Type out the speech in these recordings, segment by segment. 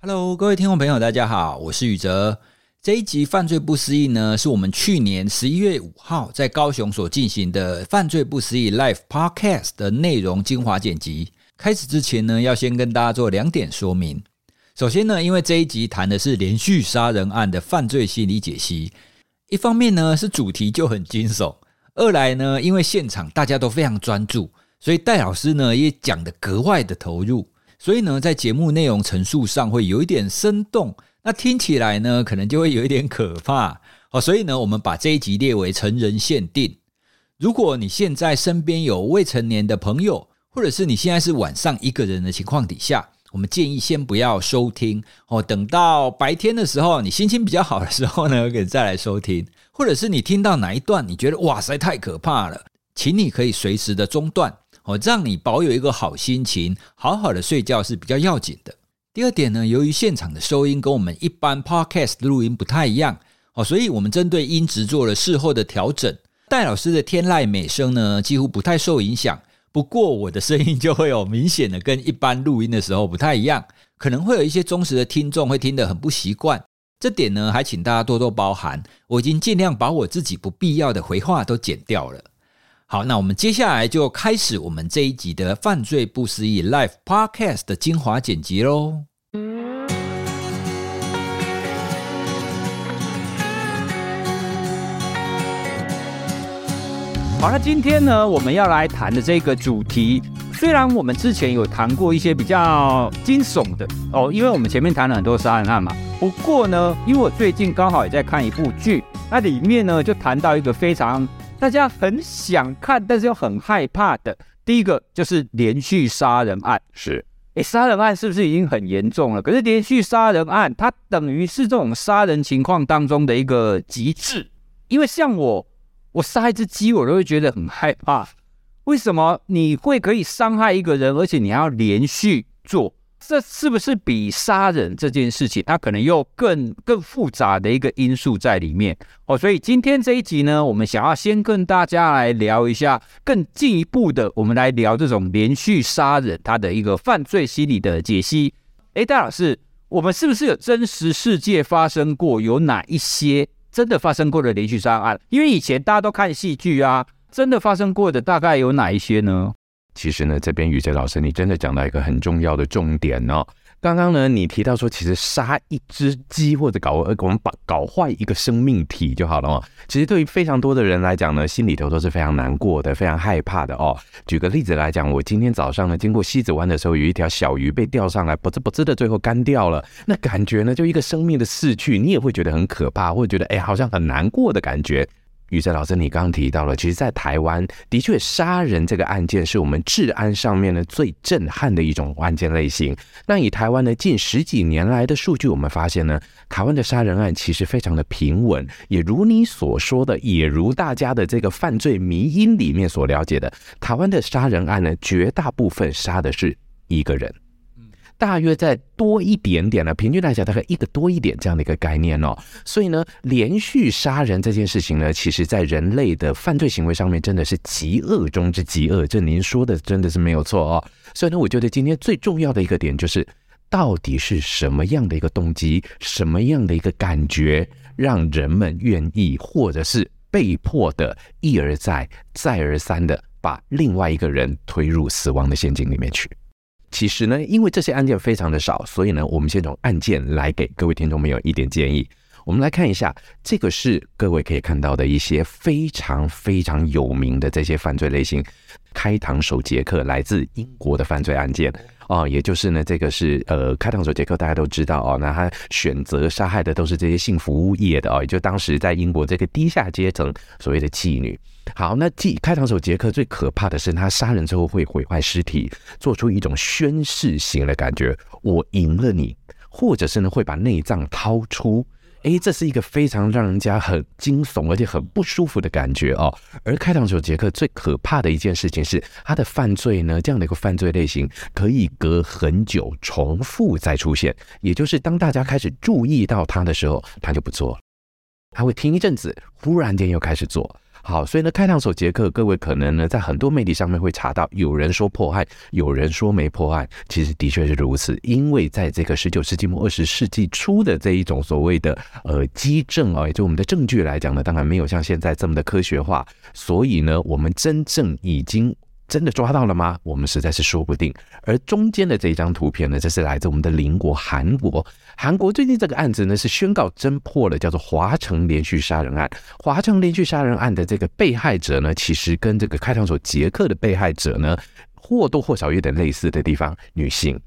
Hello，各位听众朋友，大家好，我是宇哲。这一集《犯罪不思议》呢，是我们去年十一月五号在高雄所进行的《犯罪不思议》Live Podcast 的内容精华剪辑。开始之前呢，要先跟大家做两点说明。首先呢，因为这一集谈的是连续杀人案的犯罪心理解析，一方面呢是主题就很惊悚，二来呢，因为现场大家都非常专注，所以戴老师呢也讲得格外的投入。所以呢，在节目内容陈述上会有一点生动，那听起来呢，可能就会有一点可怕。好，所以呢，我们把这一集列为成人限定。如果你现在身边有未成年的朋友，或者是你现在是晚上一个人的情况底下，我们建议先不要收听哦。等到白天的时候，你心情比较好的时候呢，可以再来收听。或者是你听到哪一段你觉得哇塞太可怕了，请你可以随时的中断。哦，让你保有一个好心情，好好的睡觉是比较要紧的。第二点呢，由于现场的收音跟我们一般 podcast 录音不太一样，哦，所以我们针对音质做了事后的调整。戴老师的天籁美声呢，几乎不太受影响。不过我的声音就会有明显的跟一般录音的时候不太一样，可能会有一些忠实的听众会听得很不习惯。这点呢，还请大家多多包涵。我已经尽量把我自己不必要的回话都剪掉了。好，那我们接下来就开始我们这一集的《犯罪不思议》Live Podcast 的精华剪辑喽。好，那今天呢，我们要来谈的这个主题，虽然我们之前有谈过一些比较惊悚的哦，因为我们前面谈了很多杀人案嘛。不过呢，因为我最近刚好也在看一部剧，那里面呢就谈到一个非常。大家很想看，但是又很害怕的。第一个就是连续杀人案，是，诶，杀人案是不是已经很严重了？可是连续杀人案，它等于是这种杀人情况当中的一个极致。因为像我，我杀一只鸡，我都会觉得很害怕。为什么你会可以伤害一个人，而且你还要连续做？这是不是比杀人这件事情，它可能又更更复杂的一个因素在里面哦？所以今天这一集呢，我们想要先跟大家来聊一下更进一步的，我们来聊这种连续杀人它的一个犯罪心理的解析。诶，戴老师，我们是不是有真实世界发生过有哪一些真的发生过的连续杀人案？因为以前大家都看戏剧啊，真的发生过的大概有哪一些呢？其实呢，这边宇哲老师，你真的讲到一个很重要的重点哦。刚刚呢，你提到说，其实杀一只鸡或者搞呃，我们把搞坏一个生命体就好了哦。其实对于非常多的人来讲呢，心里头都是非常难过的，非常害怕的哦。举个例子来讲，我今天早上呢，经过西子湾的时候，有一条小鱼被钓上来，不知不知的最后干掉了。那感觉呢，就一个生命的逝去，你也会觉得很可怕，或者觉得哎，好像很难过的感觉。宇哲老师，你刚刚提到了，其实，在台湾的确杀人这个案件是我们治安上面呢最震撼的一种案件类型。那以台湾呢近十几年来的数据，我们发现呢，台湾的杀人案其实非常的平稳，也如你所说的，也如大家的这个犯罪迷因里面所了解的，台湾的杀人案呢，绝大部分杀的是一个人。大约再多一点点呢，平均来讲大概一个多一点这样的一个概念哦。所以呢，连续杀人这件事情呢，其实在人类的犯罪行为上面真的是极恶中之极恶。这您说的真的是没有错哦。所以呢，我觉得今天最重要的一个点就是，到底是什么样的一个动机，什么样的一个感觉，让人们愿意或者是被迫的一而再、再而三的把另外一个人推入死亡的陷阱里面去。其实呢，因为这些案件非常的少，所以呢，我们先从案件来给各位听众朋友一点建议。我们来看一下，这个是各位可以看到的一些非常非常有名的这些犯罪类型。开膛手杰克来自英国的犯罪案件哦，也就是呢，这个是呃，开膛手杰克大家都知道哦，那他选择杀害的都是这些性服务业的哦，也就当时在英国这个低下阶层所谓的妓女。好，那继开膛手杰克最可怕的是，他杀人之后会毁坏尸体，做出一种宣誓型的感觉，我赢了你，或者是呢会把内脏掏出，诶，这是一个非常让人家很惊悚而且很不舒服的感觉哦。而开膛手杰克最可怕的一件事情是，他的犯罪呢，这样的一个犯罪类型可以隔很久重复再出现，也就是当大家开始注意到他的时候，他就不做了，他会停一阵子，忽然间又开始做。好，所以呢，开膛手杰克，各位可能呢在很多媒体上面会查到，有人说破案，有人说没破案，其实的确是如此。因为在这个十九世纪末二十世纪初的这一种所谓的呃机证啊，也就我们的证据来讲呢，当然没有像现在这么的科学化，所以呢，我们真正已经。真的抓到了吗？我们实在是说不定。而中间的这一张图片呢，这是来自我们的邻国韩国。韩国最近这个案子呢，是宣告侦破了，叫做华城连续杀人案。华城连续杀人案的这个被害者呢，其实跟这个开膛手杰克的被害者呢，或多或少有点类似的地方，女性。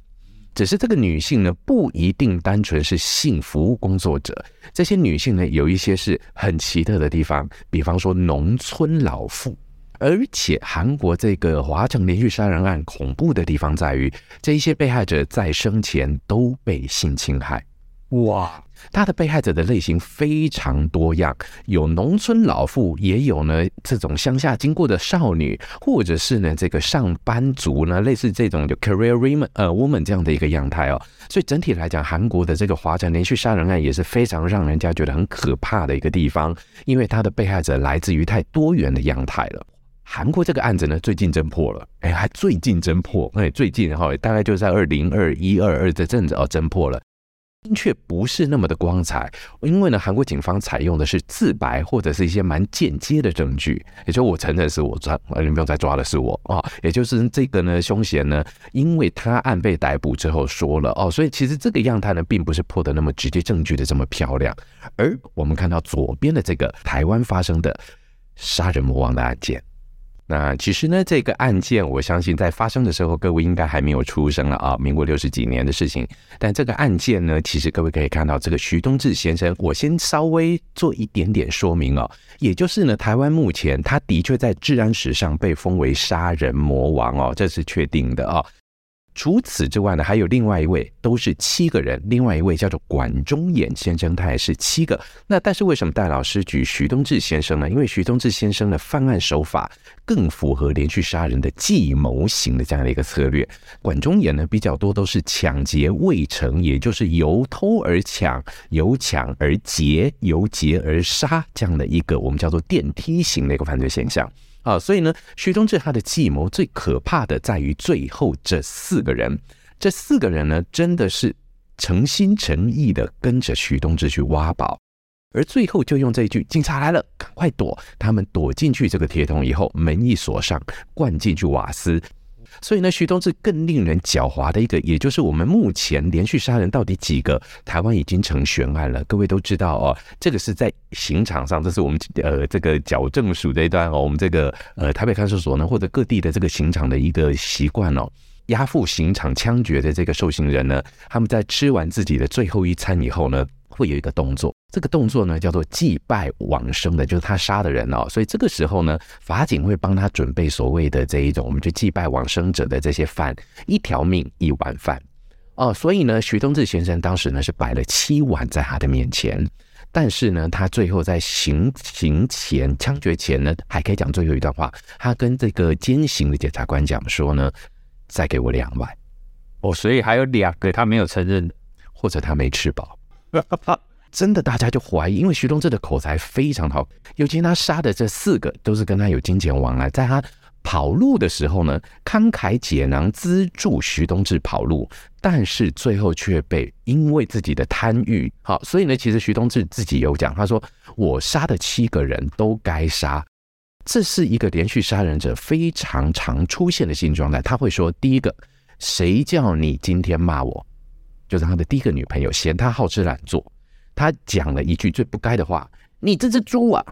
只是这个女性呢，不一定单纯是性服务工作者。这些女性呢，有一些是很奇特的地方，比方说农村老妇。而且，韩国这个华城连续杀人案恐怖的地方在于，这一些被害者在生前都被性侵害。哇，他的被害者的类型非常多样，有农村老妇，也有呢这种乡下经过的少女，或者是呢这个上班族呢，类似这种就 career woman 呃 woman 这样的一个样态哦。所以整体来讲，韩国的这个华城连续杀人案也是非常让人家觉得很可怕的一个地方，因为他的被害者来自于太多元的样态了。韩国这个案子呢，最近侦破了，哎，还最近侦破，哎，最近哈，大概就在二零二一二二这阵子哦，侦破了，却不是那么的光彩，因为呢，韩国警方采用的是自白或者是一些蛮间接的证据，也就我承认是我抓，你不用再抓的是我啊，也就是这个呢，凶嫌呢，因为他案被逮捕之后说了哦，所以其实这个样态呢，并不是破的那么直接证据的这么漂亮，而我们看到左边的这个台湾发生的杀人魔王的案件。那其实呢，这个案件我相信在发生的时候，各位应该还没有出生了啊，民国六十几年的事情。但这个案件呢，其实各位可以看到，这个徐东志先生，我先稍微做一点点说明哦，也就是呢，台湾目前他的确在治安史上被封为杀人魔王哦，这是确定的啊。除此之外呢，还有另外一位，都是七个人。另外一位叫做管中衍先生，他也是七个。那但是为什么戴老师举徐东志先生呢？因为徐东志先生的犯案手法更符合连续杀人的计谋型的这样的一个策略。管中衍呢，比较多都是抢劫未成，也就是由偷而抢，由抢而劫，由劫而杀这样的一个我们叫做电梯型的一个犯罪现象。啊，所以呢，徐东志他的计谋最可怕的在于最后这四个人，这四个人呢，真的是诚心诚意的跟着徐东志去挖宝，而最后就用这一句“警察来了，赶快躲”，他们躲进去这个铁桶以后，门一锁上，灌进去瓦斯。所以呢，徐东志更令人狡猾的一个，也就是我们目前连续杀人到底几个，台湾已经成悬案了。各位都知道哦，这个是在刑场上，这是我们呃这个矫正署这一段哦，我们这个呃台北看守所呢，或者各地的这个刑场的一个习惯哦，押赴刑场枪决的这个受刑人呢，他们在吃完自己的最后一餐以后呢，会有一个动作，这个动作呢叫做祭拜往生的，就是他杀的人哦。所以这个时候呢，法警会帮他准备所谓的这一种，我们就祭拜往生者的这些饭，一条命一碗饭哦。所以呢，徐东志先生当时呢是摆了七碗在他的面前，但是呢，他最后在行刑前枪决前呢，还可以讲最后一段话，他跟这个监刑的检察官讲说呢，再给我两碗哦。所以还有两个他没有承认，或者他没吃饱。真的，大家就怀疑，因为徐东志的口才非常好，尤其他杀的这四个都是跟他有金钱往来，在他跑路的时候呢，慷慨解囊资助徐东志跑路，但是最后却被因为自己的贪欲，好，所以呢，其实徐东志自己有讲，他说我杀的七个人都该杀，这是一个连续杀人者非常常出现的性状态，他会说，第一个，谁叫你今天骂我？就是他的第一个女朋友嫌他好吃懒做，他讲了一句最不该的话：“你这只猪啊！”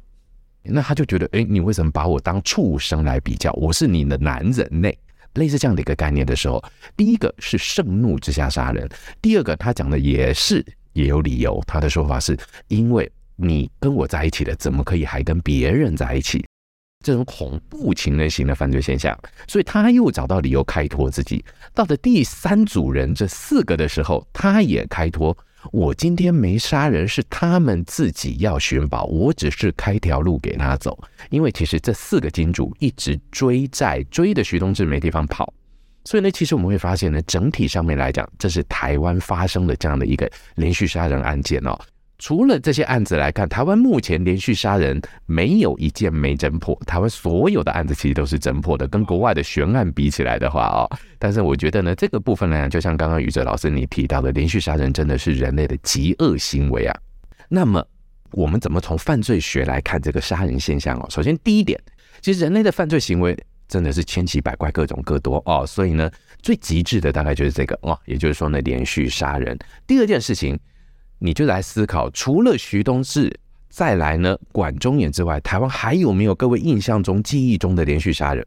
那他就觉得，哎，你为什么把我当畜生来比较？我是你的男人呢？类似这样的一个概念的时候，第一个是盛怒之下杀人，第二个他讲的也是也有理由。他的说法是因为你跟我在一起了，怎么可以还跟别人在一起？这种恐怖情人型的犯罪现象，所以他又找到理由开脱自己。到了第三组人这四个的时候，他也开脱：我今天没杀人，是他们自己要寻宝，我只是开条路给他走。因为其实这四个金主一直追债，追的徐东志没地方跑。所以呢，其实我们会发现呢，整体上面来讲，这是台湾发生的这样的一个连续杀人案件哦。除了这些案子来看，台湾目前连续杀人没有一件没侦破。台湾所有的案子其实都是侦破的，跟国外的悬案比起来的话哦，但是我觉得呢，这个部分来讲，就像刚刚宇哲老师你提到的，连续杀人真的是人类的极恶行为啊。那么我们怎么从犯罪学来看这个杀人现象哦？首先第一点，其实人类的犯罪行为真的是千奇百怪、各种各多哦，所以呢，最极致的大概就是这个哦，也就是说呢，连续杀人。第二件事情。你就来思考，除了徐东志，再来呢，管中闭之外，台湾还有没有各位印象中、记忆中的连续杀人？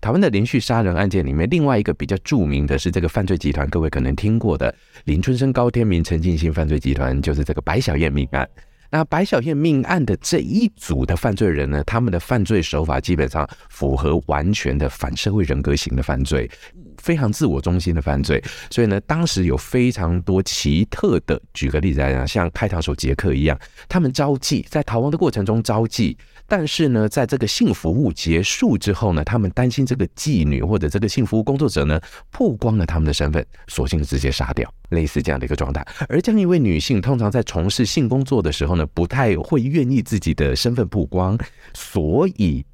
台湾的连续杀人案件里面，另外一个比较著名的是这个犯罪集团，各位可能听过的林春生、高天明、陈进兴犯罪集团，就是这个白小燕命案。那白小燕命案的这一组的犯罪人呢，他们的犯罪手法基本上符合完全的反社会人格型的犯罪。非常自我中心的犯罪，所以呢，当时有非常多奇特的。举个例子来讲，像开膛手杰克一样，他们招妓，在逃亡的过程中招妓，但是呢，在这个性服务结束之后呢，他们担心这个妓女或者这个性服务工作者呢曝光了他们的身份，索性直接杀掉，类似这样的一个状态。而这样一位女性，通常在从事性工作的时候呢，不太会愿意自己的身份曝光，所以。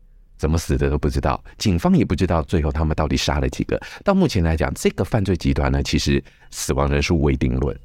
怎么死的都不知道，警方也不知道最后他们到底杀了几个。到目前来讲，这个犯罪集团呢，其实死亡人数未定论。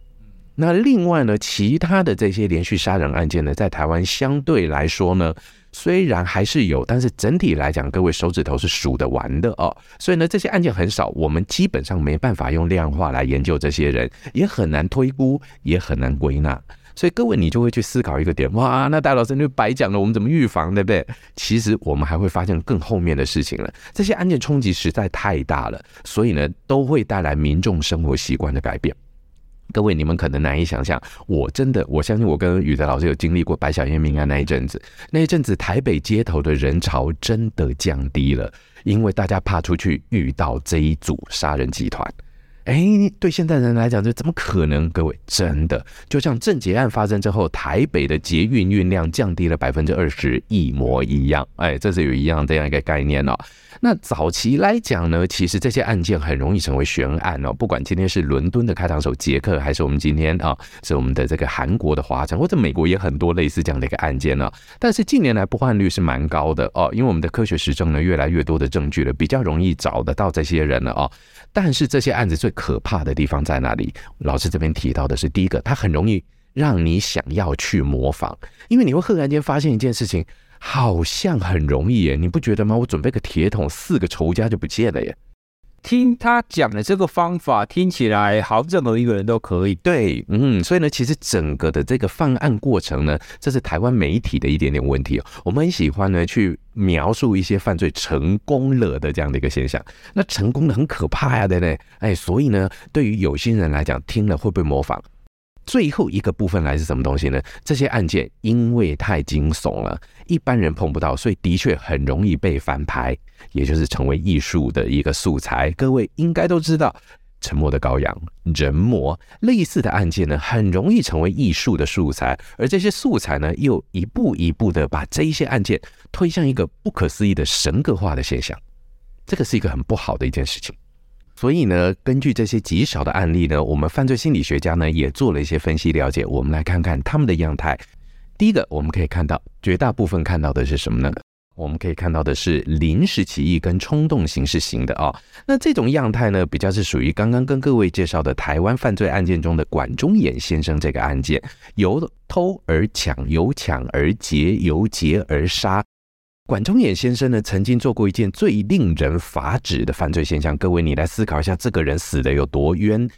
那另外呢，其他的这些连续杀人案件呢，在台湾相对来说呢，虽然还是有，但是整体来讲，各位手指头是数得完的哦。所以呢，这些案件很少，我们基本上没办法用量化来研究这些人，也很难推估，也很难归纳。所以各位，你就会去思考一个点，哇，那戴老师就白讲了，我们怎么预防，对不对？其实我们还会发现更后面的事情了。这些案件冲击实在太大了，所以呢，都会带来民众生活习惯的改变。各位，你们可能难以想象，我真的，我相信我跟宇哲老师有经历过白小燕命案那一阵子，那一阵子台北街头的人潮真的降低了，因为大家怕出去遇到这一组杀人集团。哎，对现代人来讲，这怎么可能？各位，真的就像郑捷案发生之后，台北的捷运运量降低了百分之二十，一模一样。哎，这是有一样这样一个概念哦。那早期来讲呢，其实这些案件很容易成为悬案哦。不管今天是伦敦的开膛手杰克，还是我们今天啊，是我们的这个韩国的华城，或者美国也很多类似这样的一个案件呢。但是近年来破案率是蛮高的哦，因为我们的科学实证呢，越来越多的证据了，比较容易找得到这些人了哦。但是这些案子最可怕的地方在哪里？老师这边提到的是，第一个，它很容易让你想要去模仿，因为你会赫然间发现一件事情，好像很容易耶，你不觉得吗？我准备个铁桶，四个仇家就不见了耶。听他讲的这个方法，听起来好，任何一个人都可以。对，嗯，所以呢，其实整个的这个犯案过程呢，这是台湾媒体的一点点问题哦。我们很喜欢呢去描述一些犯罪成功了的这样的一个现象，那成功的很可怕呀，对不对？哎，所以呢，对于有心人来讲，听了会不会模仿？最后一个部分来是什么东西呢？这些案件因为太惊悚了，一般人碰不到，所以的确很容易被翻拍，也就是成为艺术的一个素材。各位应该都知道，《沉默的羔羊》、人魔类似的案件呢，很容易成为艺术的素材，而这些素材呢，又一步一步的把这一些案件推向一个不可思议的神格化的现象，这个是一个很不好的一件事情。所以呢，根据这些极少的案例呢，我们犯罪心理学家呢也做了一些分析了解。我们来看看他们的样态。第一个，我们可以看到绝大部分看到的是什么呢？我们可以看到的是临时起意跟冲动形式型的啊、那这种样态呢，比较是属于刚刚跟各位介绍的台湾犯罪案件中的管中衍先生这个案件，由偷而抢，由抢而劫，由劫而杀。管中衍先生呢，曾经做过一件最令人发指的犯罪现象。各位，你来思考一下，这个人死的有多冤？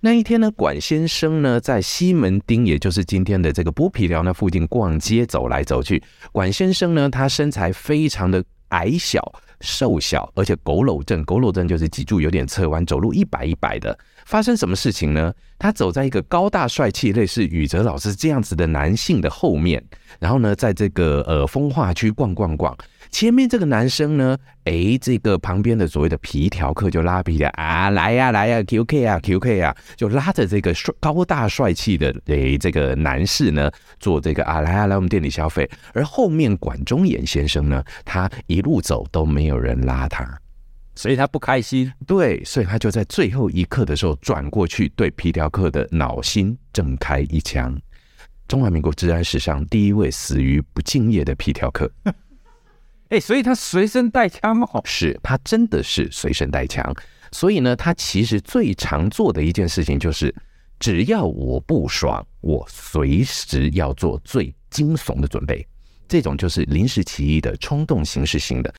那一天呢，管先生呢，在西门町，也就是今天的这个剥皮寮那附近逛街，走来走去。管先生呢，他身材非常的矮小、瘦小，而且佝偻症，佝偻症就是脊柱有点侧弯，走路一摆一摆的。发生什么事情呢？他走在一个高大帅气、类似宇哲老师这样子的男性的后面，然后呢，在这个呃风化区逛逛逛。前面这个男生呢，诶，这个旁边的所谓的皮条客就拉皮的啊，来呀来呀，QK 啊 QK 啊，就拉着这个帅高大帅气的诶这个男士呢，做这个啊来啊来我们店里消费。而后面管中岩先生呢，他一路走都没有人拉他。所以他不开心，对，所以他就在最后一刻的时候转过去，对皮条客的脑心正开一枪。中华民国治安史上第一位死于不敬业的皮条客。哎，所以他随身带枪哦，是他真的是随身带枪。所以呢，他其实最常做的一件事情就是，只要我不爽，我随时要做最惊悚的准备。这种就是临时起意的冲动形式型的。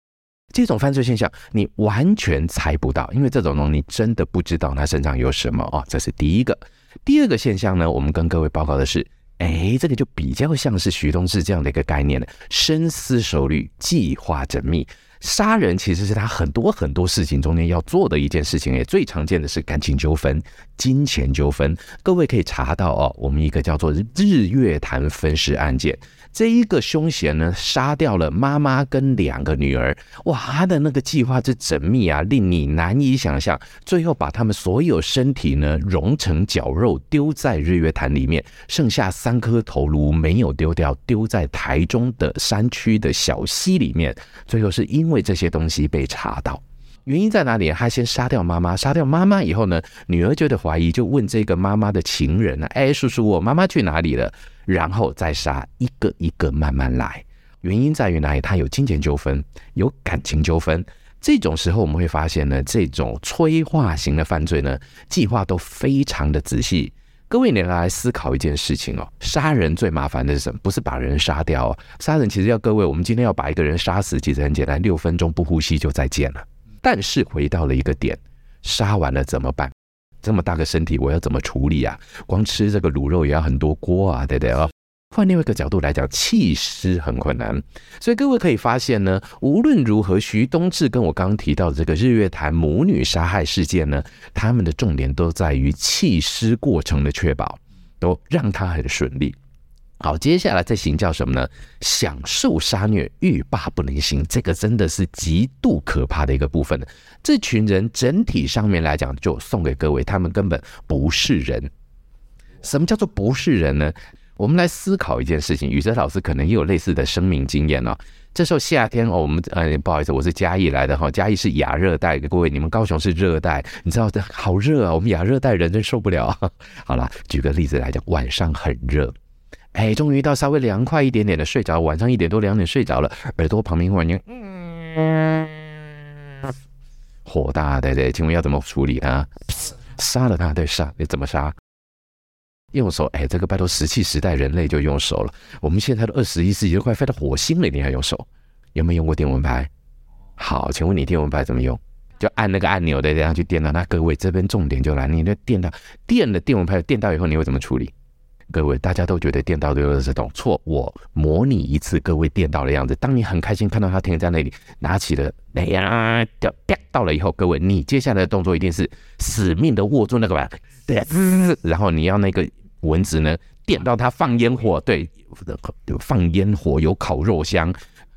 这种犯罪现象，你完全猜不到，因为这种东西你真的不知道他身上有什么哦。这是第一个。第二个现象呢，我们跟各位报告的是，哎，这个就比较像是徐东志这样的一个概念了：深思熟虑，计划缜密。杀人其实是他很多很多事情中间要做的一件事情，也最常见的是感情纠纷、金钱纠纷。各位可以查到哦，我们一个叫做日月潭分尸案件。这一个凶嫌呢，杀掉了妈妈跟两个女儿，哇，他的那个计划之缜密啊，令你难以想象。最后把他们所有身体呢融成绞肉，丢在日月潭里面，剩下三颗头颅没有丢掉，丢在台中的山区的小溪里面。最后是因为这些东西被查到，原因在哪里？他先杀掉妈妈，杀掉妈妈以后呢，女儿觉得怀疑，就问这个妈妈的情人呢，哎，叔叔，我妈妈去哪里了？然后再杀一个一个慢慢来，原因在于哪里？他有金钱纠纷，有感情纠纷。这种时候我们会发现呢，这种催化型的犯罪呢，计划都非常的仔细。各位，你来思考一件事情哦，杀人最麻烦的是什么？不是把人杀掉哦，杀人其实要各位，我们今天要把一个人杀死，其实很简单，六分钟不呼吸就再见了。但是回到了一个点，杀完了怎么办？这么大个身体，我要怎么处理啊？光吃这个卤肉也要很多锅啊，对不对啊？换另外一个角度来讲，弃尸很困难。所以各位可以发现呢，无论如何，徐东志跟我刚刚提到的这个日月潭母女杀害事件呢，他们的重点都在于弃尸过程的确保，都让他很顺利。好，接下来再行叫什么呢？享受杀虐，欲罢不能行，这个真的是极度可怕的一个部分。这群人整体上面来讲，就送给各位，他们根本不是人。什么叫做不是人呢？我们来思考一件事情，宇哲老师可能也有类似的生命经验哦。这时候夏天哦，我们呃不好意思，我是嘉义来的哈，嘉义是亚热带，各位你们高雄是热带，你知道的好热啊，我们亚热带人真受不了。好了，举个例子来讲，晚上很热。哎，终于到稍微凉快一点点的睡着，晚上一点多两点睡着了，耳朵旁边忽然间，嗯，火大，对对，请问要怎么处理啊？杀了他，对，杀，你怎么杀？用手，哎，这个拜托石器时代人类就用手了，我们现在都二十一世纪都快飞到火星了，你还用手？有没有用过电蚊拍？好，请问你电蚊拍怎么用？就按那个按钮的，这样去电到。那各位这边重点就来，你那电到电了电蚊拍电到以后，你会怎么处理？各位，大家都觉得电到的是这种错。我模拟一次各位电到的样子。当你很开心看到它停在那里，拿起了，哎呀，掉到了以后，各位，你接下来的动作一定是死命的握住那个吧，对，然后你要那个蚊子呢电到它放烟火，对，放烟火有烤肉香。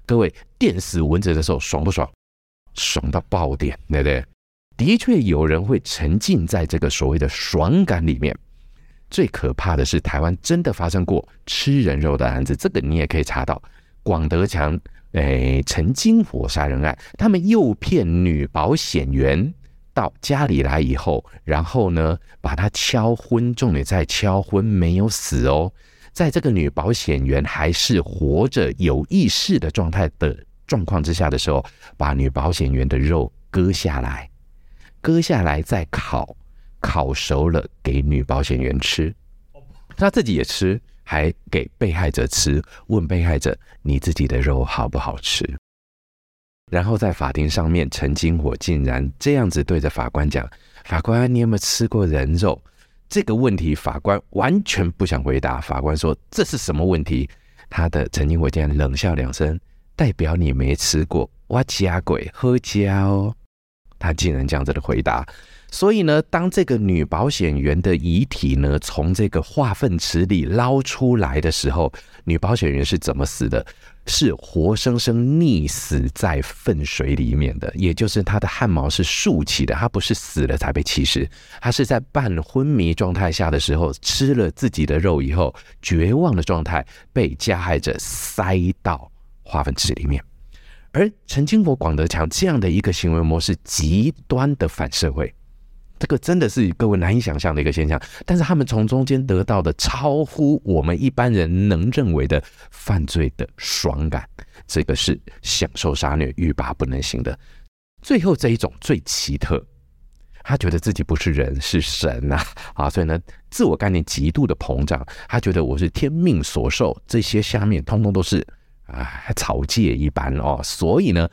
各位，电死蚊子的时候爽不爽？爽到爆点，对不对？的确有人会沉浸在这个所谓的爽感里面。最可怕的是，台湾真的发生过吃人肉的案子，这个你也可以查到。广德强，诶，陈金火杀人案，他们诱骗女保险员到家里来以后，然后呢，把她敲昏，重点在敲昏没有死哦，在这个女保险员还是活着有意识的状态的状况之下的时候，把女保险员的肉割下来，割下来再烤。烤熟了给女保险员吃，他自己也吃，还给被害者吃。问被害者：“你自己的肉好不好吃？”然后在法庭上面，陈金火竟然这样子对着法官讲：“法官，你有没有吃过人肉？”这个问题，法官完全不想回答。法官说：“这是什么问题？”他的陈金火竟然冷笑两声，代表你没吃过。我家鬼喝家哦，他竟然这样子的回答。所以呢，当这个女保险员的遗体呢从这个化粪池里捞出来的时候，女保险员是怎么死的？是活生生溺死在粪水里面的，也就是她的汗毛是竖起的，她不是死了才被弃尸，她是在半昏迷状态下的时候吃了自己的肉以后，绝望的状态被加害者塞到化粪池里面。而陈金国、广德强这样的一个行为模式，极端的反社会。这个真的是各位难以想象的一个现象。但是他们从中间得到的超乎我们一般人能认为的犯罪的爽感，这个是享受杀虐欲罢不能行的。最后这一种最奇特。他觉得自己不是人，是神呐，啊，所以呢，自我概念极度的膨胀。他觉得我是天命所受，这些下面通通都是啊草芥一般哦。所以呢，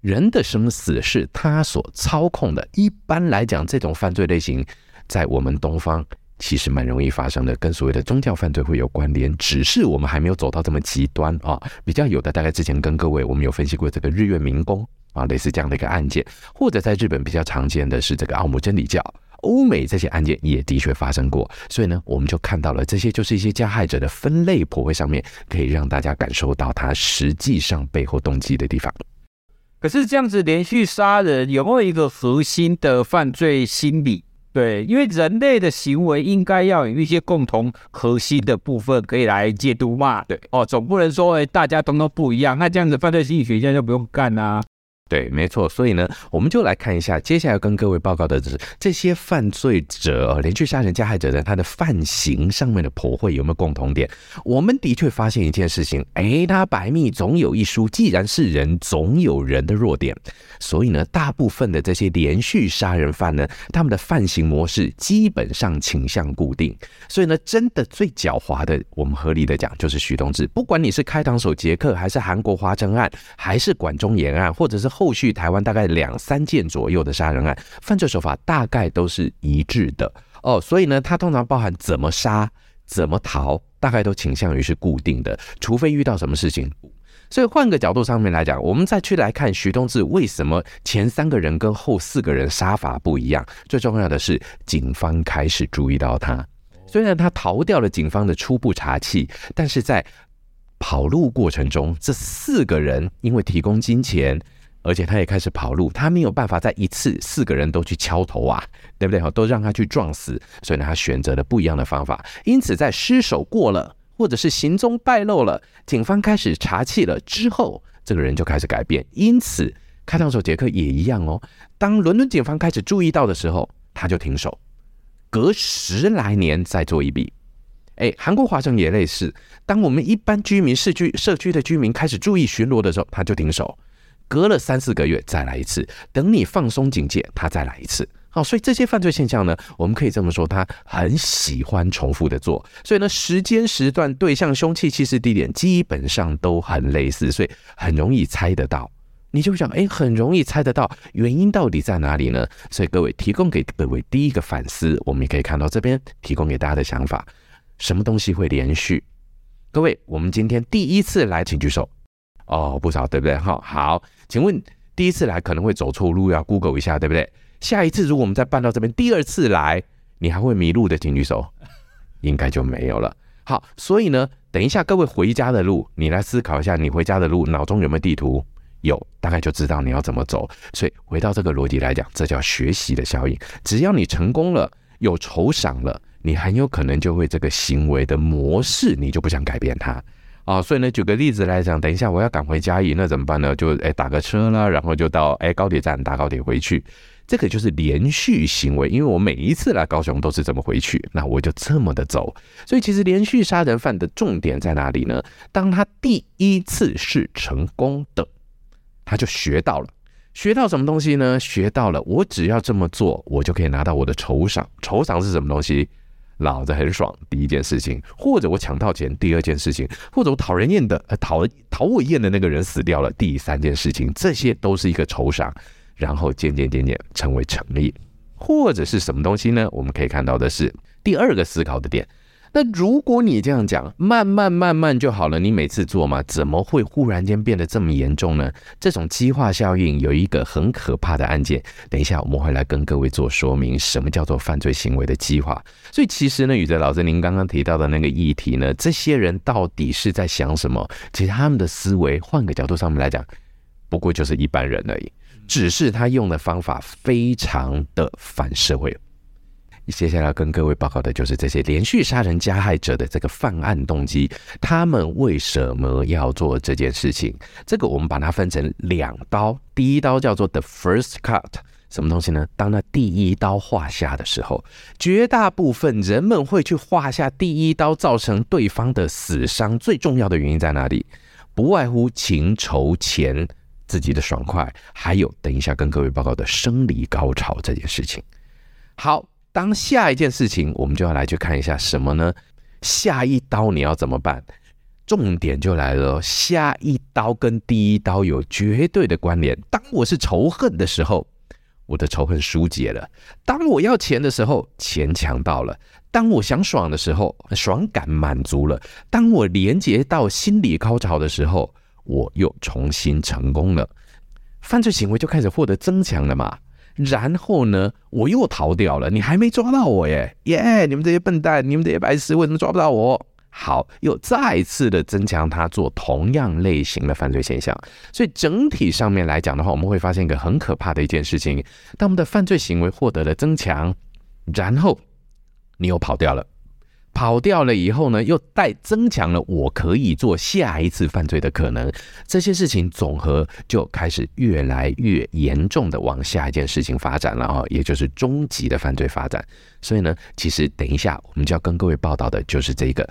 人的生死是他所操控的。一般来讲，这种犯罪类型在我们东方其实蛮容易发生的，跟所谓的宗教犯罪会有关联，只是我们还没有走到这么极端啊。比较有的，大概之前跟各位我们有分析过这个日月民工。啊，类似这样的一个案件，或者在日本比较常见的是这个奥姆真理教，欧美这些案件也的确发生过，所以呢，我们就看到了这些就是一些加害者的分类剖绘上面，可以让大家感受到他实际上背后动机的地方。可是这样子连续杀人有没有一个核心的犯罪心理？对，因为人类的行为应该要有一些共同核心的部分可以来解读嘛？对，哦，总不能说哎大家通通不一样，那这样子犯罪心理学家就不用干啦、对，没错，所以呢，我们就来看一下，接下来要跟各位报告的是这些犯罪者，连续杀人加害者的他的犯行上面的剖绘有没有共同点？我们的确发现一件事情，诶，他百密总有一疏，既然是人，总有人的弱点，所以呢，大部分的这些连续杀人犯呢，他们的犯行模式基本上倾向固定，所以呢，真的最狡猾的，我们合理的讲就是徐东志，不管你是开膛手杰克，还是韩国华城案，还是管中延案，或者是。后续台湾大概两三件左右的杀人案，犯罪手法大概都是一致的哦，所以呢，它通常包含怎么杀、怎么逃，大概都倾向于是固定的，除非遇到什么事情。所以换个角度上面来讲，我们再去来看徐东志为什么前三个人跟后四个人杀法不一样。最重要的是，警方开始注意到他，虽然他逃掉了警方的初步查缉，但是在跑路过程中，这四个人因为提供金钱。而且他也开始跑路，他没有办法再一次四个人都去敲头啊，对不对？哈，都让他去撞死，所以呢，他选择了不一样的方法。因此，在失手过了，或者是行踪败露了，警方开始查气了之后，这个人就开始改变。因此，开膛手杰克也一样哦。当伦敦警方开始注意到的时候，他就停手，隔十来年再做一笔。哎，韩国华城也类似，当我们一般居民、市区、社区的居民开始注意巡逻的时候，他就停手。隔了三四个月再来一次，等你放松警戒，他再来一次。好，所以这些犯罪现象呢，我们可以这么说，他很喜欢重复的做。所以呢，时间、时段、对象、凶器、其实地点基本上都很类似，所以很容易猜得到。你就想，哎，很容易猜得到原因到底在哪里呢？所以各位提供给各位第一个反思，我们也可以看到这边提供给大家的想法，什么东西会连续？各位，我们今天第一次来，请举手。哦，不少，对不对？好，好，请问第一次来可能会走错路，要 Google 一下，对不对？下一次如果我们再搬到这边，第二次来你还会迷路的，请举手，应该就没有了。好，所以呢，等一下各位回家的路，你来思考一下，你回家的路脑中有没有地图？有，大概就知道你要怎么走。所以回到这个逻辑来讲，这叫学习的效应。只要你成功了，有酬赏了，你很有可能就会这个行为的模式，你就不想改变它。啊，所以呢，举个例子来讲，等一下我要赶回嘉义，那怎么办呢？就哎打个车啦，然后就到哎高铁站搭高铁回去。这个就是连续行为，因为我每一次来高雄都是这么回去，那我就这么的走。所以其实连续杀人犯的重点在哪里呢？当他第一次是成功的，他就学到了，学到什么东西呢？学到了我只要这么做，我就可以拿到我的酬赏。酬赏是什么东西？老子很爽，第一件事情，或者我抢到钱，第二件事情，或者我讨人厌的，呃，讨讨我厌的那个人死掉了，第三件事情，这些都是一个仇赏，然后渐渐渐渐成为成立，或者是什么东西呢？我们可以看到的是第二个思考的点。那如果你这样讲，慢慢慢慢就好了，你每次做嘛，怎么会忽然间变得这么严重呢？这种激化效应有一个很可怕的案件，等一下我们会来跟各位做说明，什么叫做犯罪行为的激化。所以其实呢，宇哲老师您刚刚提到的那个议题呢，这些人到底是在想什么？其实他们的思维，换个角度上面来讲，不过就是一般人而已，只是他用的方法非常的反社会。接下来要跟各位报告的就是这些连续杀人加害者的这个犯案动机，他们为什么要做这件事情？这个我们把它分成两刀，第一刀叫做 the first cut，什么东西呢？当那第一刀划下的时候，绝大部分人们会去划下第一刀，造成对方的死伤。最重要的原因在哪里？不外乎情仇钱、自己的爽快，还有等一下跟各位报告的生理高潮这件事情。好，当下一件事情，我们就要来去看一下什么呢？下一刀你要怎么办？重点就来了，下一刀跟第一刀有绝对的关联。当我是仇恨的时候，我的仇恨疏解了；当我要钱的时候，钱抢到了；当我想爽的时候，爽感满足了；当我连接到心理高潮的时候，我又重新成功了。犯罪行为就开始获得增强了嘛。然后呢，我又逃掉了，你还没抓到我耶！耶，你们这些笨蛋，你们这些白痴，为什么抓不到我？好，又再次的增强他做同样类型的犯罪现象，所以整体上面来讲的话，我们会发现一个很可怕的一件事情：当我们的犯罪行为获得了增强，然后你又跑掉了。跑掉了以后呢，又带增强了我可以做下一次犯罪的可能。这些事情总和就开始越来越严重的往下一件事情发展了啊，也就是终极的犯罪发展。所以呢，其实等一下我们就要跟各位报道的就是这个。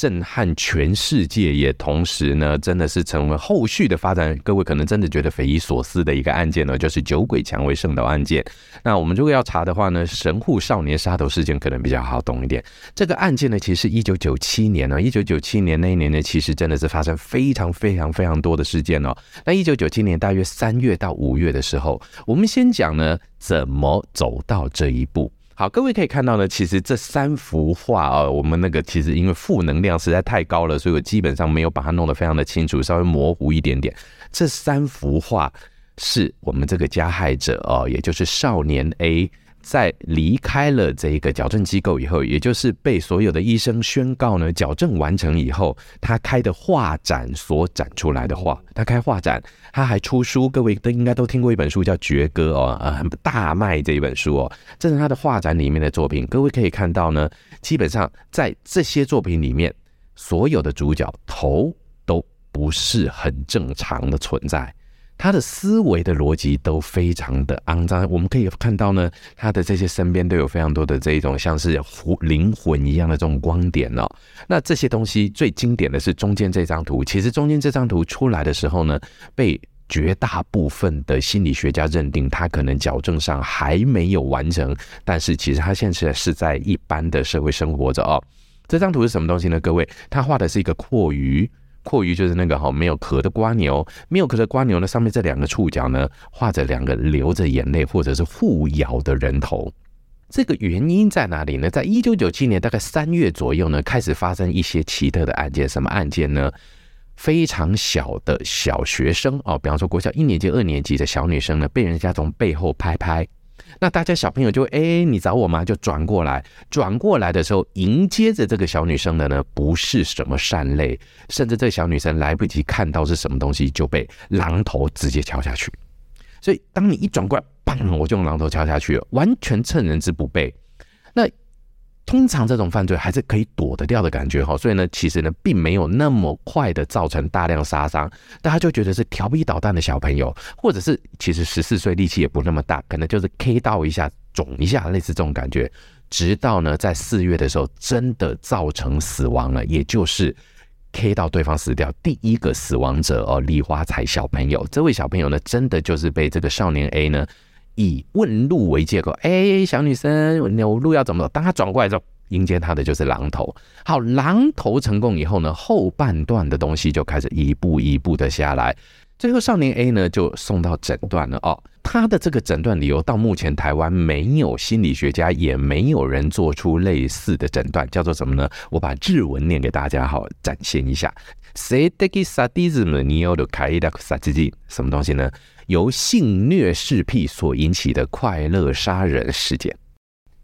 震撼全世界，也同时呢，真的是成为后续的发展。各位可能真的觉得匪夷所思的一个案件呢，就是酒鬼蔷薇圣岛案件。那我们如果要查的话呢，神户少年杀头事件可能比较好懂一点。这个案件呢，其实一九九七年呢，一九九七年那一年呢，其实真的是发生非常非常非常多的事件哦。那一九九七年大约三月到五月的时候，我们先讲呢，怎么走到这一步。好，各位可以看到呢，其实这三幅画啊，我们那个其实因为负能量实在太高了，所以我基本上没有把它弄得非常的清楚，稍微模糊一点点。这三幅画是我们这个加害者哦，也就是少年 A。在离开了这个矫正机构以后，也就是被所有的医生宣告呢，矫正完成以后，他开的画展所展出来的画，他开画展，他还出书，各位都应该都听过一本书叫《绝歌》哦，呃，大卖这一本书哦，这是他的画展里面的作品。各位可以看到呢，基本上在这些作品里面，所有的主角头都不是很正常的存在。他的思维的逻辑都非常的肮脏，我们可以看到呢，他的这些身边都有非常多的这一种像是灵魂一样的这种光点哦。那这些东西最经典的是中间这张图，其实中间这张图出来的时候呢，被绝大部分的心理学家认定他可能矫正上还没有完成，但是其实他现在是在一般的社会生活着哦。这张图是什么东西呢？各位，他画的是一个阔鱼。蛞蝓就是那个哈没有壳的瓜牛，没有壳的瓜牛呢，上面这两个触角呢，画着两个流着眼泪或者是互咬的人头。这个原因在哪里呢？在一九九七年大概三月左右呢，开始发生一些奇特的案件。什么案件呢？非常小的小学生哦，比方说国小一年级、二年级的小女生呢，被人家从背后拍拍。那大家小朋友就哎、你找我吗？就转过来，转过来的时候，迎接着这个小女生的呢，不是什么善类，甚至这小女生来不及看到是什么东西，就被榔头直接敲下去。所以，当你一转过来，砰，我就用榔头敲下去了，完全趁人之不备。通常这种犯罪还是可以躲得掉的感觉哈，所以呢，其实呢，并没有那么快的造成大量杀伤，大家就觉得是调皮捣蛋的小朋友，或者是其实十四岁力气也不那么大，可能就是 K 到一下肿一下，类似这种感觉。直到呢，在四月的时候，真的造成死亡了，也就是 K 到对方死掉，第一个死亡者哦，李华才小朋友，这位小朋友呢，真的就是被这个少年 A 呢。以问路为借口，哎、欸，小女生，我路要怎么走？当他转过来之后，迎接他的就是榔头。好，榔头成功以后呢，后半段的东西就开始一步一步的下来。最后，少年 A 呢就送到诊断了哦。他的这个诊断理由到目前台湾没有心理学家，也没有人做出类似的诊断，叫做什么呢？我把日文念给大家好展现一下。性的サディズムによる快乐杀人，什么东西呢？ 由性虐事癖所引起的快乐杀人事件。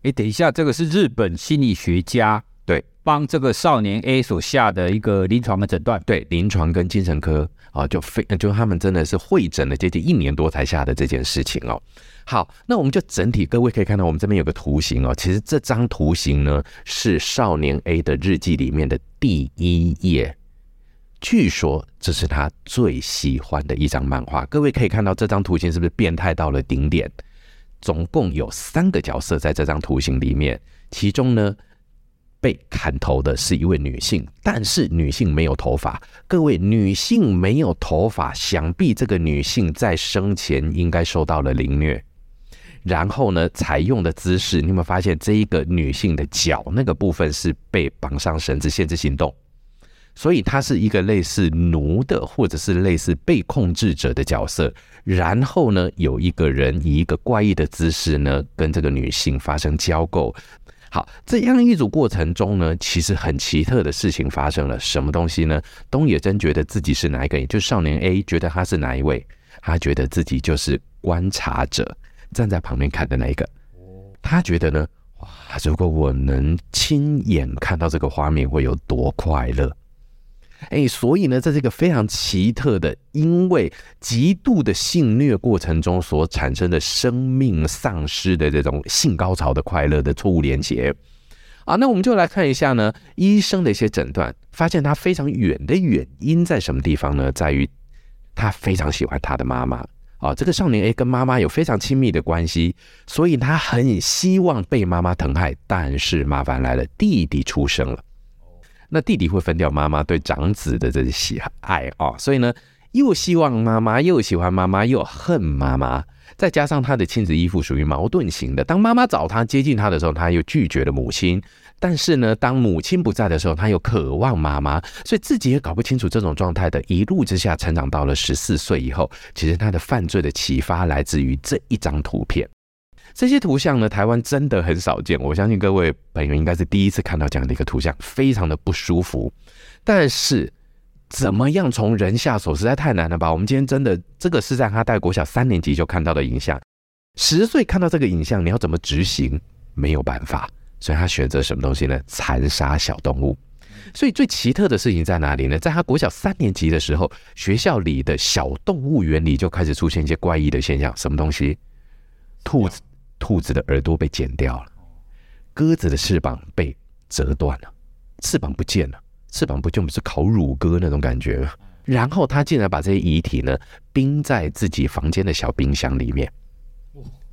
哎，等一下，这个是日本心理学家对帮这个少年 A 所下的一个临床的诊断，对临床跟精神科啊，就非就他们真的是会诊了接近一年多才下的这件事情哦。好，那我们就整体各位可以看到，我们这边有个图形哦，其实这张图形呢是少年 A 的日记里面的第一页。据说这是他最喜欢的一张漫画。各位可以看到这张图形是不是变态到了顶点？总共有三个角色在这张图形里面，其中呢，被砍头的是一位女性，但是女性没有头发。各位，女性没有头发，想必这个女性在生前应该受到了凌虐。然后呢，采用的姿势，你有没有发现这一个女性的脚那个部分是被绑上绳子限制行动？所以他是一个类似奴的，或者是类似被控制者的角色。然后呢，有一个人以一个怪异的姿势呢，跟这个女性发生交媾。好，这样一组过程中呢，其实很奇特的事情发生了。什么东西呢？东野真觉得自己是哪一个？也就是少年 A 觉得他是哪一位？他觉得自己就是观察者。站在旁边看的那一个，他觉得呢，哇，如果我能亲眼看到这个画面，会有多快乐？哎，所以呢，在这个非常奇特的，因为极度的性虐过程中所产生的生命丧失的这种性高潮的快乐的错误连结啊，那我们就来看一下呢，医生的一些诊断，发现他非常远的原因在什么地方呢？在于他非常喜欢他的妈妈。啊，这个少年 A 跟妈妈有非常亲密的关系，所以他很希望被妈妈疼爱。但是麻烦来了，弟弟出生了，那弟弟会分掉妈妈对长子的这些喜爱啊，所以呢，又希望妈妈，又喜欢妈妈，又恨妈妈，再加上他的亲子依附属于矛盾型的。当妈妈找他接近他的时候，他又拒绝了母亲。但是呢，当母亲不在的时候，他又渴望妈妈，所以自己也搞不清楚这种状态的。一路之下成长到了十四岁以后，其实他的犯罪的启发来自于这一张图片。这些图像呢，台湾真的很少见。我相信各位朋友应该是第一次看到这样的一个图像，非常的不舒服。但是怎么样从人下手实在太难了吧？我们今天真的这个是在他带国小三年级就看到的影像，十岁看到这个影像，你要怎么执行？没有办法。所以他选择什么东西呢？残杀小动物。所以最奇特的事情在哪里呢？在他国小三年级的时候，学校里的小动物园里就开始出现一些怪异的现象。什么东西？兔子，兔子的耳朵被剪掉了，鸽子的翅膀被折断了，翅膀不见了，翅膀不就不是烤乳鸽那种感觉吗？然后他竟然把这些遗体呢冰在自己房间的小冰箱里面。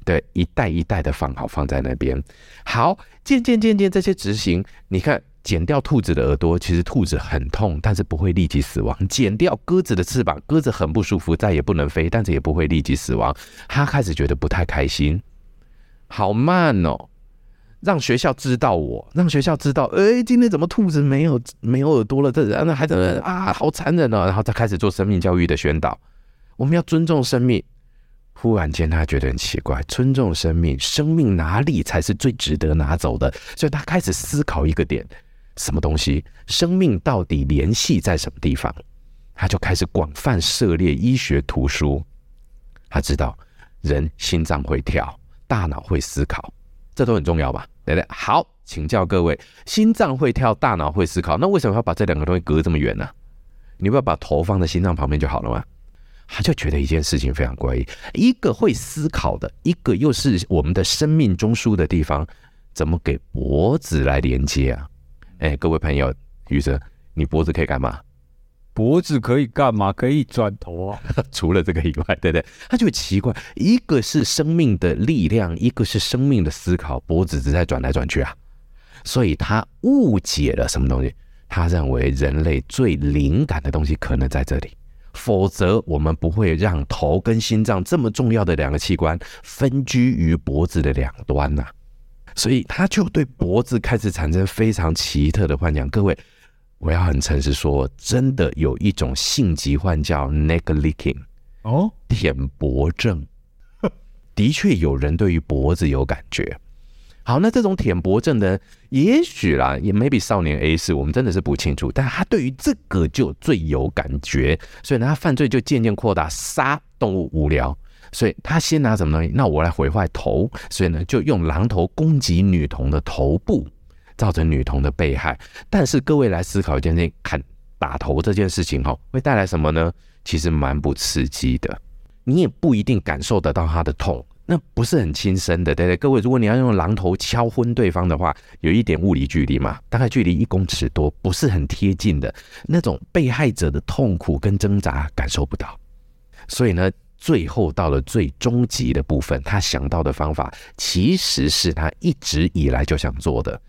对，一袋一袋的放好，放在那边。好，渐渐渐渐这些执行，你看，剪掉兔子的耳朵，其实兔子很痛，但是不会立即死亡；剪掉鸽子的翅膀，鸽子很不舒服，再也不能飞，但是也不会立即死亡。他开始觉得不太开心，好慢哦，让学校知道我，让学校知道，哎，今天怎么兔子没有没有耳朵了？这人那还怎么啊？好残忍哦！然后他开始做生命教育的宣导，我们要尊重生命。忽然间，他觉得很奇怪，尊重生命，生命哪里才是最值得拿走的？所以他开始思考一个点：什么东西？生命到底联系在什么地方？他就开始广泛涉猎医学图书。他知道人心脏会跳，大脑会思考，这都很重要吧？对不对？好，请教各位：心脏会跳，大脑会思考，那为什么要把这两个东西隔这么远呢？你不要把头放在心脏旁边就好了吗？他就觉得一件事情非常怪异，一个会思考的，一个又是我们的生命中枢的地方，怎么给脖子来连接啊？哎，各位朋友，宇哲，你脖子可以干嘛？脖子可以干嘛？可以转头啊。除了这个以外，对不对？他就奇怪，一个是生命的力量，一个是生命的思考，脖子只在转来转去啊。所以他误解了什么东西？他认为人类最灵感的东西可能在这里。否则，我们不会让头跟心脏这么重要的两个器官分居于脖子的两端呐、所以，他就对脖子开始产生非常奇特的幻想。各位，我要很诚实说，真的有一种性疾患叫 neck licking 哦，舔脖症。的确，有人对于脖子有感觉。好，那这种舔脖症呢，也许啦，也 maybe 少年 A 是我们真的是不清楚，但他对于这个就最有感觉，所以呢，他犯罪就渐渐扩大，杀动物无聊，所以他先拿什么东西？那我来毁坏头，所以呢，就用榔头攻击女童的头部，造成女童的被害。但是各位来思考一件事情，砍打头这件事情哈，会带来什么呢？其实蛮不刺激的，你也不一定感受得到他的痛。那不是很亲身的，对不对？各位，如果你要用榔头敲昏对方的话，有一点物理距离嘛，大概距离一公尺多，不是很贴近的那种被害者的痛苦跟挣扎感受不到。所以呢，最后到了最终极的部分，他想到的方法其实是他一直以来就想做的。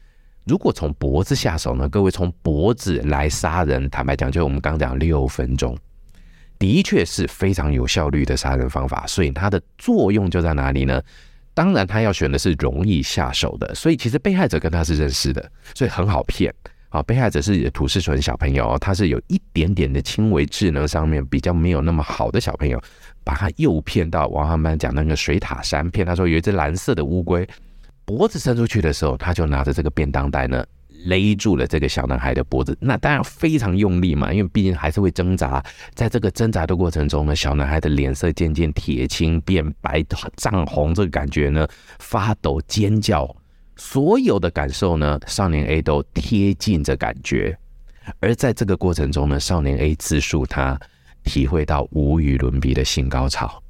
如果从脖子下手呢？各位从脖子来杀人，坦白讲，就我们刚讲六分钟，的确是非常有效率的杀人方法。所以它的作用就在哪里呢？当然，他要选的是容易下手的。所以其实被害者跟他是认识的，所以很好骗。啊，被害者是土师淳小朋友，他是有一点点的轻微智能上面比较没有那么好的小朋友。把他诱骗到王浩班讲那个水塔山，骗他说有一只蓝色的乌龟，脖子伸出去的时候，他就拿着这个便当袋呢勒住了这个小男孩的脖子。那当然非常用力嘛，因为毕竟还是会挣扎。在这个挣扎的过程中呢，小男孩的脸色渐渐铁青变白涨红，这个感觉呢发抖尖叫，所有的感受呢，少年 A 都贴近着感觉。而在这个过程中呢，少年 A 自述他。体会到无与伦比的性高潮。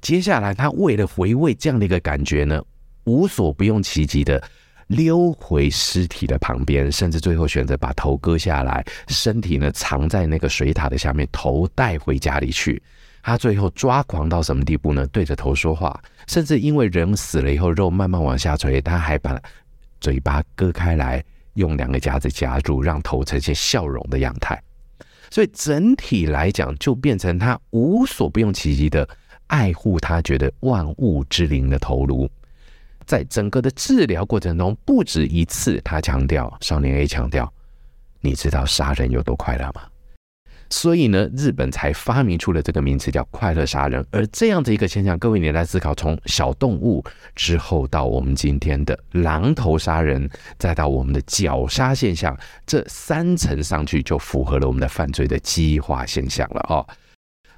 接下来，他为了回味这样的一个感觉呢，无所不用其极的溜回尸体的旁边，甚至最后选择把头割下来，身体呢藏在那个水塔的下面，头带回家里去。他最后抓狂到什么地步呢？对着头说话，甚至因为人死了以后肉慢慢往下垂，他还把嘴巴割开来，用两个夹子夹住，让头呈现笑容的样态。所以整体来讲，就变成他无所不用其极的爱护他觉得万物之灵的头颅。在整个的治疗过程中，不止一次，他强调，少年 A 强调，你知道杀人有多快乐吗？所以呢，日本才发明出了这个名词，叫“快乐杀人”。而这样的一个现象，各位你来思考，从小动物之后到我们今天的狼头杀人，再到我们的绞杀现象，这三层上去就符合了我们的犯罪的激化现象了哦。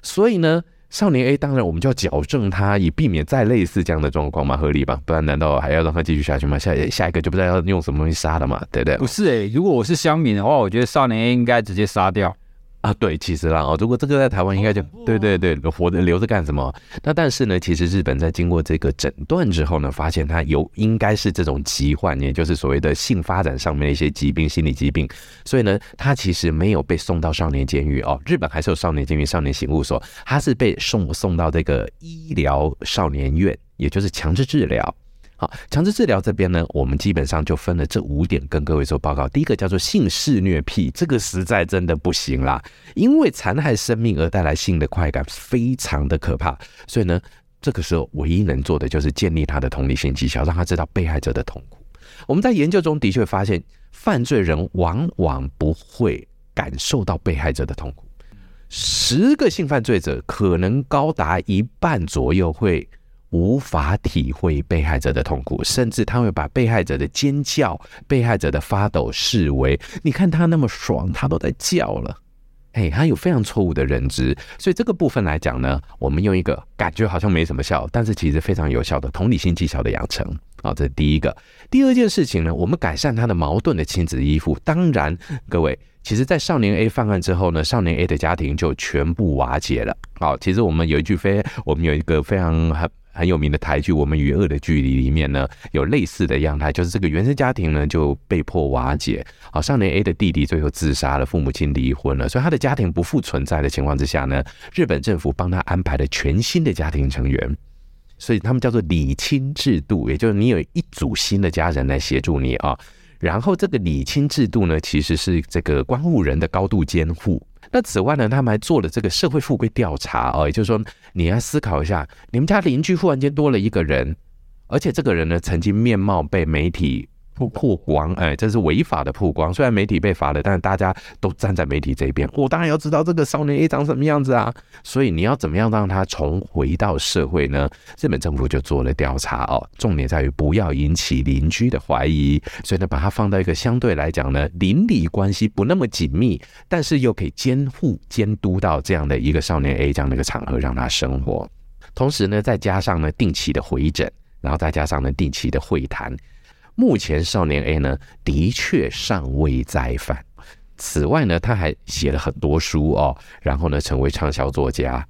所以呢，少年 A 当然我们就要矫正他，以避免再类似这样的状况嘛，合理吧？不然难道还要让他继续下去吗？下下一个就不知道要用什么东西杀了嘛，对不对？不是诶、如果我是乡民的话，我觉得少年 A 应该直接杀掉。啊，对，其实啦，哦，如果这个在台湾应该就对对对，活着留着干什么？那但是呢，其实日本在经过这个诊断之后呢，发现他有应该是这种疾患，也就是所谓的性发展上面的一些疾病、心理疾病，所以呢，他其实没有被送到少年监狱哦，日本还是有少年监狱、少年刑务所，他是被送送到这个医疗少年院，也就是强制治疗。好，强制治疗这边呢，我们基本上就分了这五点跟各位做报告。第一个叫做性肆虐癖，这个实在真的不行啦，因为残害生命而带来性的快感非常的可怕，所以呢，这个时候唯一能做的就是建立他的同理心技巧，让他知道被害者的痛苦。我们在研究中的确发现，犯罪人往往不会感受到被害者的痛苦，十个性犯罪者可能高达一半左右会。无法体会被害者的痛苦，甚至他会把被害者的尖叫、被害者的发抖视为，你看他那么爽，他都在叫了。哎，他有非常错误的认知，所以这个部分来讲呢，我们用一个感觉好像没什么效，但是其实非常有效的同理心技巧的养成。好，这是第一个。第二件事情呢，我们改善他的矛盾的亲子依附。当然，各位，其实，在少年 A 犯案之后呢，少年 A 的家庭就全部瓦解了。好，其实我们有一句非，我们有一个非常很很。有名的台剧《我们与恶的距离》里面呢，有类似的样态，就是这个原生家庭呢就被迫瓦解。好，少年 A 的弟弟最后自杀了，父母亲离婚了，所以他的家庭不复存在的情况之下呢，日本政府帮他安排了全新的家庭成员，所以他们叫做礼亲制度，也就是你有一组新的家人来协助你啊。然后这个礼亲制度呢，其实是这个关护人的高度监护。那此外呢，他们还做了这个社会富贵调查哦，也就是说，你要思考一下，你们家邻居忽然间多了一个人，而且这个人呢，曾经面貌被媒体。不曝光，哎，这是违法的曝光。虽然媒体被罚了，但是大家都站在媒体这边。我当然要知道这个少年 A 长什么样子啊！所以你要怎么样让他重回到社会呢？日本政府就做了调查哦，重点在于不要引起邻居的怀疑。所以呢，把他放到一个相对来讲呢，邻里关系不那么紧密，但是又可以监护监督到这样的一个少年 A 这样的一个场合让他生活。同时呢，再加上呢定期的回诊，然后再加上呢定期的会谈。目前少年 A 呢，的确尚未再犯。此外呢，他还写了很多书哦，然后呢，成为畅销作家。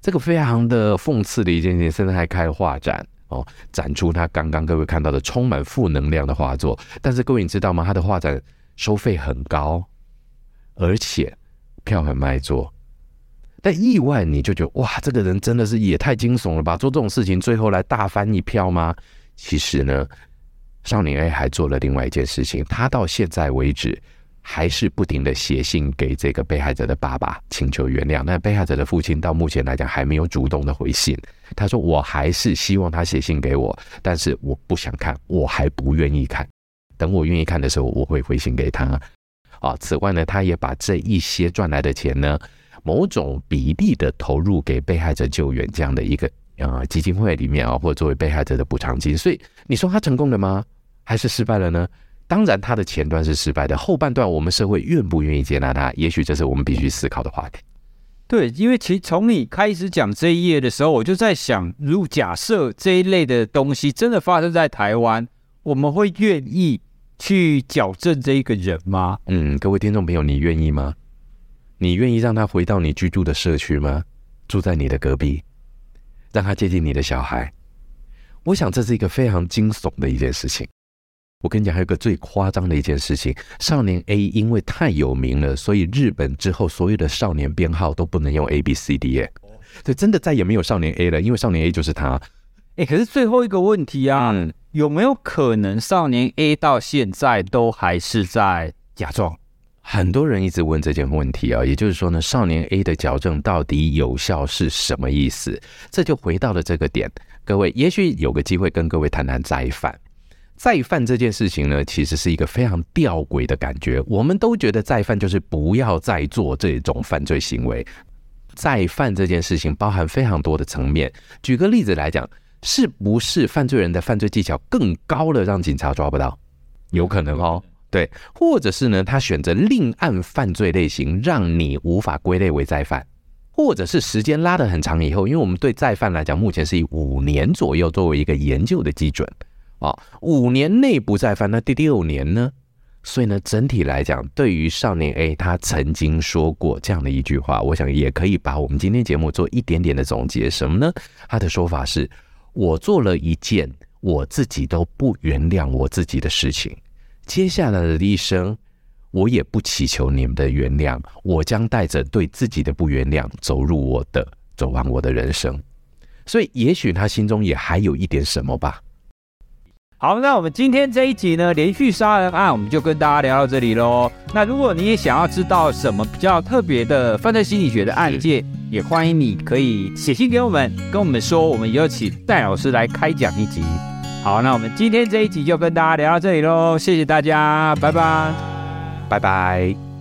这个非常的讽刺的一件事情，甚至还开了画展哦，展出他刚刚各位看到的充满负能量的画作。但是各位你知道吗？他的画展收费很高，而且票很卖座。但意外你就觉得哇，这个人真的是也太惊悚了吧？做这种事情最后来大翻一票吗？其实呢，少年 A 还做了另外一件事情，他到现在为止还是不停的写信给这个被害者的爸爸请求原谅。那被害者的父亲到目前来讲还没有主动的回信。他说：“我还是希望他写信给我，但是我不想看，我还不愿意看。等我愿意看的时候，我会回信给他。”啊，此外呢，他也把这一些赚来的钱呢，某种比例的投入给被害者救援这样的一个呃基金会里面啊，或者作为被害者的补偿金。所以你说他成功了吗？还是失败了呢？当然，他的前段是失败的，后半段我们社会愿不愿意接纳他？也许这是我们必须思考的话题。对，因为其实从你开始讲这一页的时候，我就在想，如果假设这一类的东西真的发生在台湾，我们会愿意去矫正这一个人吗？嗯，各位听众朋友，你愿意吗？你愿意让他回到你居住的社区吗？住在你的隔壁，让他接近你的小孩？我想这是一个非常惊悚的一件事情。我跟你讲，还有一个最夸张的一件事情：少年 A 因为太有名了，所以日本之后所有的少年编号都不能用 A B C D 耶。对，真的再也没有少年 A 了，因为少年 A 就是他。哎，可是最后一个问题啊，嗯、有没有可能少年 A 到现在都还是在假装？很多人一直问这件问题啊，也就是说呢，少年 A 的矫正到底有效是什么意思？这就回到了这个点。各位，也许有个机会跟各位谈谈再犯。再犯这件事情呢，其实是一个非常吊诡的感觉。我们都觉得再犯就是不要再做这种犯罪行为。再犯这件事情包含非常多的层面。举个例子来讲，是不是犯罪人的犯罪技巧更高了，让警察抓不到？有可能哦。对，或者是呢，他选择另案犯罪类型，让你无法归类为再犯，或者是时间拉得很长以后，因为我们对再犯来讲，目前是以五年左右作为一个研究的基准。啊，五年内不再犯，那第六年呢？所以呢，整体来讲，对于少年 A，他曾经说过这样的一句话，我想也可以把我们今天节目做一点点的总结。什么呢？他的说法是：我做了一件我自己都不原谅我自己的事情，接下来的一生，我也不祈求你们的原谅，我将带着对自己的不原谅走入我的，走完我的人生。所以，也许他心中也还有一点什么吧。好，那我们今天这一集呢，连续杀人案，我们就跟大家聊到这里喽。那如果你也想要知道什么比较特别的犯罪心理学的案件，也欢迎你可以写信给我们，跟我们说，我们有请戴老师来开讲一集。好，那我们今天这一集就跟大家聊到这里喽，谢谢大家，拜拜，拜拜。